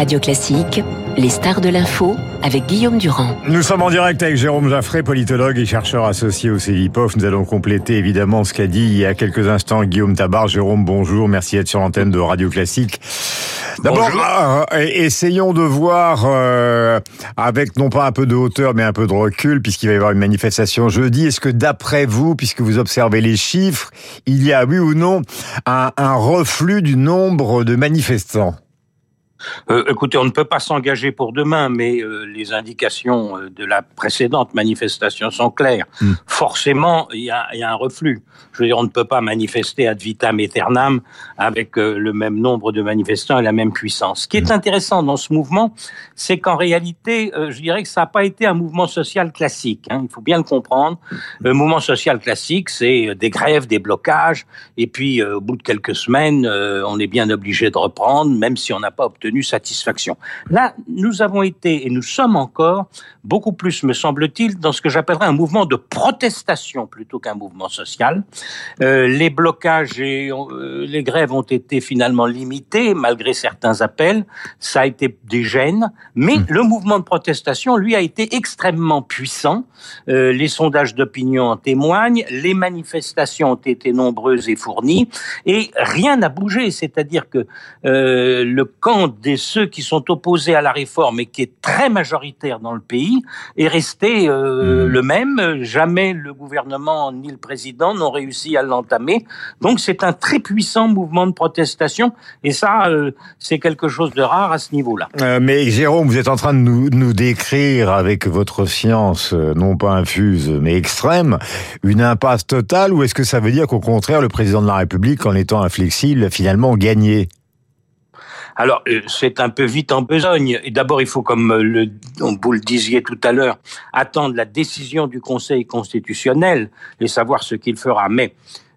Radio Classique, les stars de l'info avec Guillaume Durand. Nous sommes en direct avec Jérôme Jaffré, politologue et chercheur associé au CELIPOF. Nous allons compléter évidemment ce qu'a dit il y a quelques instants Guillaume Tabar. Jérôme, bonjour, merci d'être sur l'antenne de Radio Classique. D'abord, euh, essayons de voir euh, avec non pas un peu de hauteur mais un peu de recul puisqu'il va y avoir une manifestation jeudi. Est-ce que d'après vous, puisque vous observez les chiffres, il y a oui ou non un, un reflux du nombre de manifestants? Euh, écoutez, on ne peut pas s'engager pour demain, mais euh, les indications euh, de la précédente manifestation sont claires. Hmm. Forcément, il y, a, un reflux. Je veux dire, on ne peut pas manifester ad vitam aeternam avec le même nombre de manifestants et la même puissance. Ce qui est hmm. intéressant dans ce mouvement, c'est qu'en réalité, je dirais que ça n'a pas été un mouvement social classique. Hein, il faut bien le comprendre. Le mouvement social classique, c'est des grèves, des blocages, et puis au bout de quelques semaines, on est bien obligé de reprendre, même si on n'a pas obtenu satisfaction. Là, nous avons été et nous sommes encore beaucoup plus, me semble-t-il, dans ce que j'appellerais un mouvement de protestation plutôt qu'un mouvement social. Euh, les blocages et euh, les grèves ont été finalement limités malgré certains appels. Ça a été des gênes, mais mmh. le mouvement de protestation, lui, a été extrêmement puissant. Euh, les sondages d'opinion en témoignent. Les manifestations ont été nombreuses et fournies, et rien n'a bougé. C'est-à-dire que le camp des ceux qui sont opposés à la réforme et qui est très majoritaire dans le pays est resté euh, mmh. le même. Jamais le gouvernement ni le président n'ont réussi à l'entamer. Donc c'est un très puissant mouvement de protestation et ça euh, c'est quelque chose de rare à ce niveau-là. Euh, mais Jérôme, vous êtes en train de nous, nous décrire avec votre science non pas infuse mais extrême une impasse totale ou est-ce que ça veut dire qu'au contraire le président de la République en étant inflexible a finalement gagné? Alors, euh, c'est un peu vite en besogne. D'abord, il faut, comme euh, le, vous le disiez tout à l'heure, attendre la décision du Conseil constitutionnel et savoir ce qu'il fera. Mais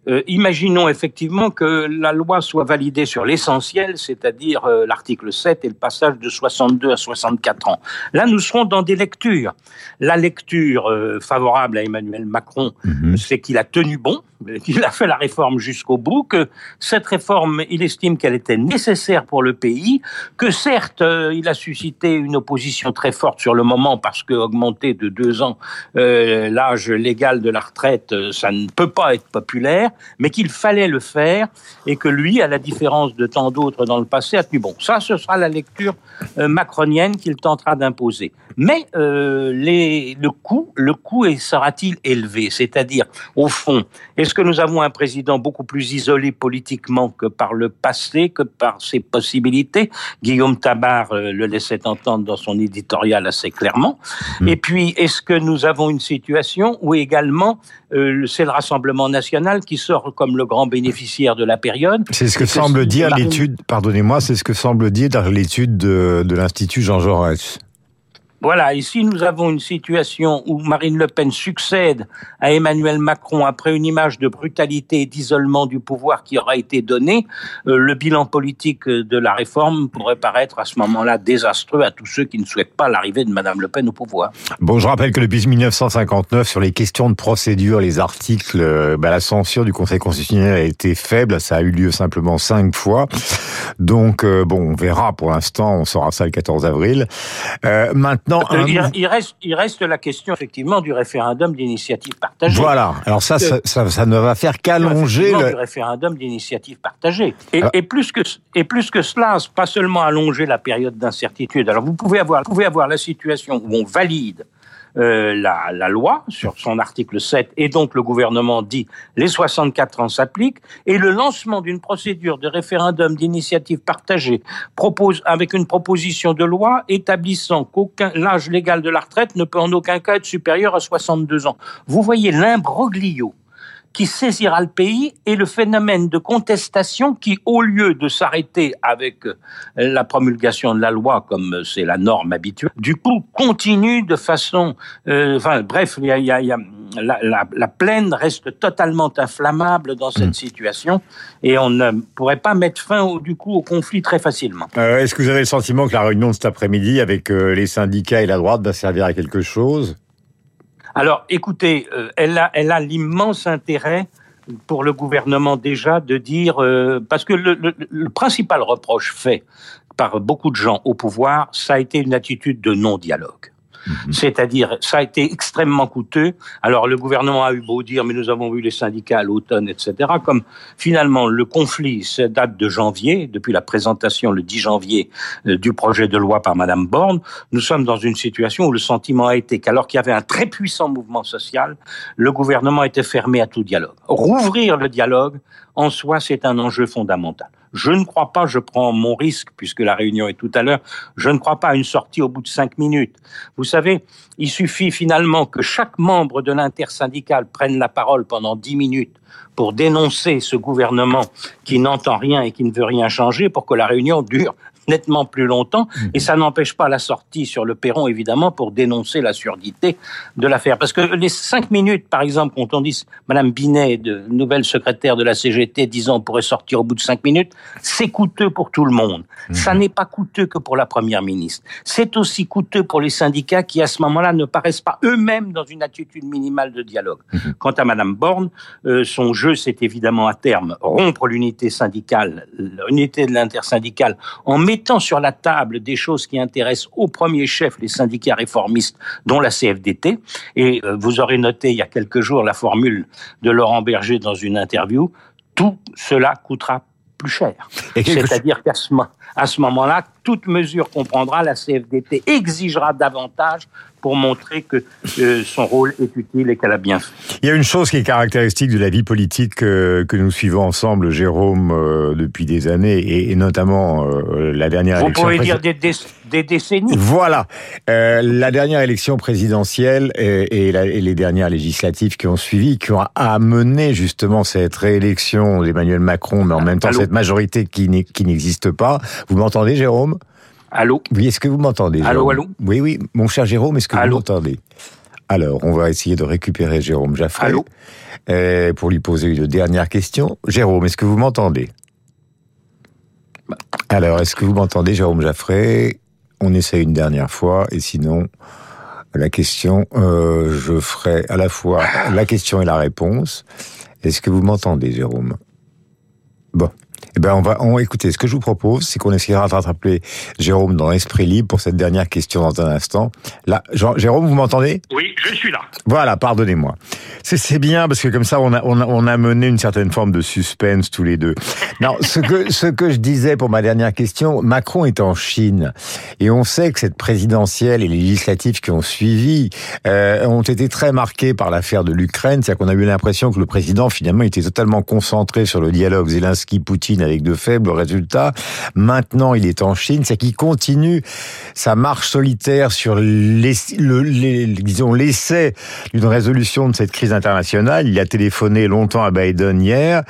euh, imaginons effectivement que la loi soit validée sur l'essentiel, c'est-à-dire l'article 7 et le passage de 62 à 64 ans. Là, nous serons dans des lectures. La lecture favorable à Emmanuel Macron, mhm. c'est qu'il a tenu bon, il a fait la réforme jusqu'au bout, que cette réforme, il estime qu'elle était nécessaire pour le pays, que certes, euh, il a suscité une opposition très forte sur le moment parce que augmenter de deux ans euh, l'âge légal de la retraite, euh, ça ne peut pas être populaire, mais qu'il fallait le faire et que lui, à la différence de tant d'autres dans le passé, a tenu bon. Ça, ce sera la lecture macronienne qu'il tentera d'imposer. Mais les, le coût, le coût sera-t-il élevé? C'est-à-dire, au fond, est-ce que nous avons un président beaucoup plus isolé politiquement que par le passé, que par ses possibilités? Guillaume Tabar euh, le laissait entendre dans son éditorial assez clairement. Hmm. Et puis, est-ce que nous avons une situation où également euh, c'est le Rassemblement national qui sort comme le grand bénéficiaire de la période C'est ce que semble dire l'étude, pardonnez-moi, c'est ce que semble dire l'étude de, de l'Institut Jean Jaurès. Voilà, ici nous avons une situation où Marine Le Pen succède à Emmanuel Macron après une image de brutalité et d'isolement du pouvoir qui aura été donnée. Euh, le bilan politique de la réforme pourrait paraître à ce moment-là désastreux à tous ceux qui ne souhaitent pas l'arrivée de Madame Le Pen au pouvoir. Bon, je rappelle que depuis 1959, sur les questions de procédure, les articles, euh, bah, la censure du Conseil constitutionnel a été faible. Ça a eu lieu simplement cinq fois. Donc, euh, bon, on verra pour l'instant. On saura ça le 14 avril. maintenant, il, reste, il reste la question effectivement du référendum d'initiative partagée. Voilà. Alors ça, ça, ça, ne va faire qu'allonger le du référendum d'initiative partagée. Et, et, plus que et plus que cela, pas seulement allonger la période d'incertitude. Alors vous pouvez avoir, vous pouvez avoir la situation où on valide euh, la, la, loi sur son article 7 et donc le gouvernement dit les 64 ans s'appliquent et le lancement d'une procédure de référendum d'initiative partagée propose avec une proposition de loi établissant qu'aucun l'âge légal de la retraite ne peut en aucun cas être supérieur à 62 ans. Vous voyez l'imbroglio qui saisira le pays et le phénomène de contestation qui, au lieu de s'arrêter avec euh, la promulgation de la loi comme euh, c'est la norme habituelle, du coup continue de façon, euh, enfin bref, il y a, y a, y a la, la, la, plaine reste totalement inflammable dans cette mmh. situation et on ne pourrait pas mettre fin au, du coup au conflit très facilement. Euh, Est-ce que vous avez le sentiment que la réunion de cet après-midi avec les syndicats et la droite va servir à quelque chose? Alors, écoutez, euh, elle a, elle a l'immense intérêt pour le gouvernement déjà de dire, euh, parce que le, le, le, principal reproche fait par beaucoup de gens au pouvoir, ça a été une attitude de non-dialogue. Mhm. C'est-à-dire, ça a été extrêmement coûteux. Alors, le gouvernement a eu beau dire, mais nous avons vu les syndicats à l'automne, etc. Comme finalement, le conflit date de janvier, depuis la présentation le 10 janvier euh, du projet de loi par Madame Borne, nous sommes dans une situation où le sentiment a été qu'alors qu'il y avait un très puissant mouvement social, le gouvernement était fermé à tout dialogue. Rouvrir le dialogue, en soi, c'est un enjeu fondamental. Je ne crois pas, je prends mon risque, puisque la réunion est tout à l'heure, je ne crois pas à une sortie au bout de cinq minutes. Vous savez, il suffit finalement que chaque membre de l'intersyndicale prenne la parole pendant dix minutes pour dénoncer ce gouvernement qui n'entend rien et qui ne veut rien changer pour que la réunion dure nettement plus longtemps, et ça n'empêche pas la sortie sur le perron, évidemment, pour dénoncer la surdité de l'affaire. Parce que les cinq minutes, par exemple, quand on dit Madame Binet, de, nouvelle secrétaire de la CGT, disant on pourrait sortir au bout de cinq minutes, c'est coûteux pour tout le monde. Mmh. Ça n'est pas coûteux que pour la première ministre. C'est aussi coûteux pour les syndicats qui, à ce moment-là, ne paraissent pas eux-mêmes dans une attitude minimale de dialogue. Mmh. Quant à Madame Borne, euh, son jeu, c'est évidemment à terme rompre l'unité syndicale, l'unité de l'intersyndicale, en mettant sur la table des choses qui intéressent au premier chef les syndicats réformistes, dont la CFDT. Et euh, vous aurez noté il y a quelques jours la formule de Laurent Berger dans une interview. Tout cela coûtera plus cher. C'est-à-dire qu'à ce, à ce moment-là, toute mesure qu'on prendra, la CFDT exigera davantage pour montrer que euh, son rôle est utile et qu'elle a bien fait. Il y a une chose qui est caractéristique de la vie politique euh, que nous suivons ensemble, Jérôme, euh, depuis des années, et, notamment la dernière Vous élection. Vous pouvez dire des, des, décennies. Voilà. la dernière élection présidentielle et, et, les dernières législatives qui ont suivi, qui ont amené justement cette réélection d'Emmanuel Macron, mais en même temps cette majorité qui n'existe pas. Vous m'entendez, Jérôme? Allô Oui, est-ce que vous m'entendez Allô, allô Oui, oui, mon cher Jérôme, est-ce que vous m'entendez? Alors, on va essayer de récupérer Jérôme Jaffray allô euh, pour lui poser une dernière question. Jérôme, est-ce que vous m'entendez? Bah. Alors, est-ce que vous m'entendez, Jérôme Jaffray? On essaie une dernière fois, et sinon, la question, euh, je ferai à la fois la question et la réponse. Est-ce que vous m'entendez, Jérôme? Bon. Eh ben, on va, on, écoutez, ce que je vous propose, c'est qu'on essaiera de rattraper Jérôme dans l'esprit libre pour cette dernière question dans un instant. Là, Jean, Jérôme, vous m'entendez? Oui, je suis là. Voilà, pardonnez-moi. C'est bien parce que comme ça, on a, on a, on a mené une certaine forme de suspense tous les deux. Non, ce que, ce que je disais pour ma dernière question, Macron est en Chine et on sait que cette présidentielle et les législatives qui ont suivi euh, ont été très marquées par l'affaire de l'Ukraine. C'est-à-dire qu'on a eu l'impression que le président finalement était totalement concentré sur le dialogue Zelensky-Poutine avec de faibles résultats. Maintenant, il est en Chine, c'est qu'il continue sa marche solitaire sur l'essai d'une résolution de cette crise internationale. Il a téléphoné longtemps à Biden hier,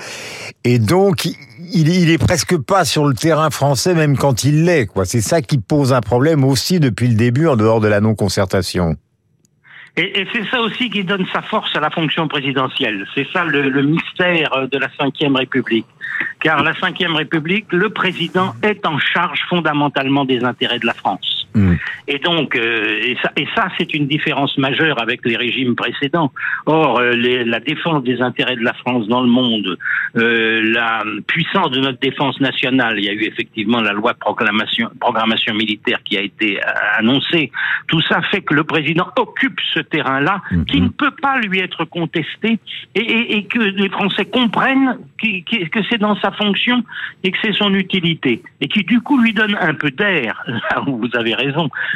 et donc il, il est presque pas sur le terrain français, même quand il l'est. C'est ça qui pose un problème aussi depuis le début, en dehors de la non-concertation. Et, c'est ça aussi qui donne sa force à la fonction présidentielle. C'est ça le, le mystère de la Ve République car la Ve République, le président est en charge fondamentalement des intérêts de la France. Mm. Et donc, euh, et ça, et ça c'est une différence majeure avec les régimes précédents. Or, euh, les, la défense des intérêts de la France dans le monde, euh, la puissance de notre défense nationale, il y a eu effectivement la loi de proclamation, programmation militaire qui a été annoncée. Tout ça fait que le président occupe ce terrain-là, mm-hmm. qui ne peut pas lui être contesté, et, et, et que les Français comprennent que c'est dans sa fonction et que c'est son utilité. Et qui du coup lui donne un peu d'air, là où vous avez raison,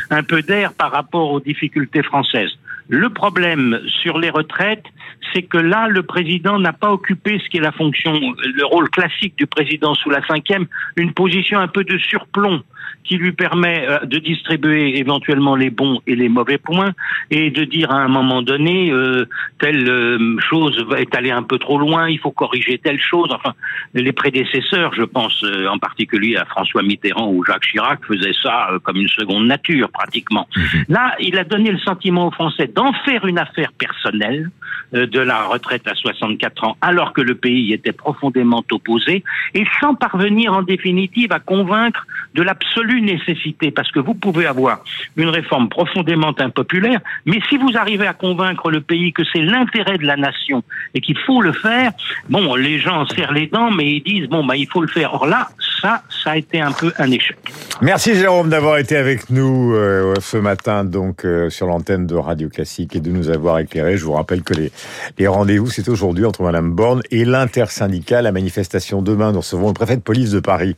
un peu d'air par rapport aux difficultés françaises. Le problème sur les retraites, c'est que là, le président n'a pas occupé ce qui est la fonction, le rôle classique du président sous la cinquième, une position un peu de surplomb qui lui permet euh, de distribuer éventuellement les bons et les mauvais points et de dire à un moment donné euh, telle euh, chose est allée un peu trop loin, il faut corriger telle chose. Enfin, les prédécesseurs, je pense en particulier à François Mitterrand ou Jacques Chirac, faisaient ça comme une seconde nature pratiquement. Mhm. Là, il a donné le sentiment aux Français d'en faire une affaire personnelle euh, de la retraite à 64 ans, alors que le pays était profondément opposé, et sans parvenir en définitive à convaincre de l'absolue nécessité, parce que vous pouvez avoir une réforme profondément impopulaire, mais si vous arrivez à convaincre le pays que c'est l'intérêt de la nation et qu'il faut le faire, bon, les gens serrent les dents, mais ils disent, bon, bah, il faut le faire. Or là, ça, ça a été un peu un échec. Merci Jérôme d'avoir été avec nous euh, ce matin donc euh, sur l'antenne de Radio Classique et de nous avoir éclairé. Je vous rappelle que les, les rendez-vous c'est aujourd'hui entre Madame Borne et l'intersyndicale. La manifestation demain, nous recevons le préfet de police de Paris,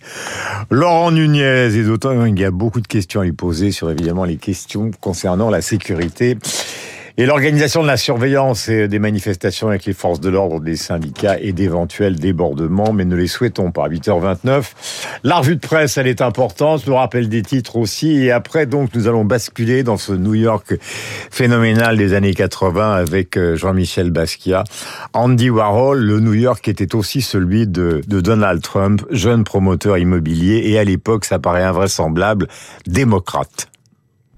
Laurent Nunez. Et d'autant il y a beaucoup de questions à lui poser sur évidemment les questions concernant la sécurité. Et l'organisation de la surveillance et des manifestations avec les forces de l'ordre, des syndicats et d'éventuels débordements, mais ne les souhaitons pas. 8h29. La revue de presse, elle est importante. Le rappel des titres aussi. Et après, donc, nous allons basculer dans ce New York phénoménal des années 80 avec euh, Jean-Michel Basquiat. Andy Warhol, le New York était aussi celui de Donald Trump, jeune promoteur immobilier et à l'époque, ça paraît invraisemblable, démocrate.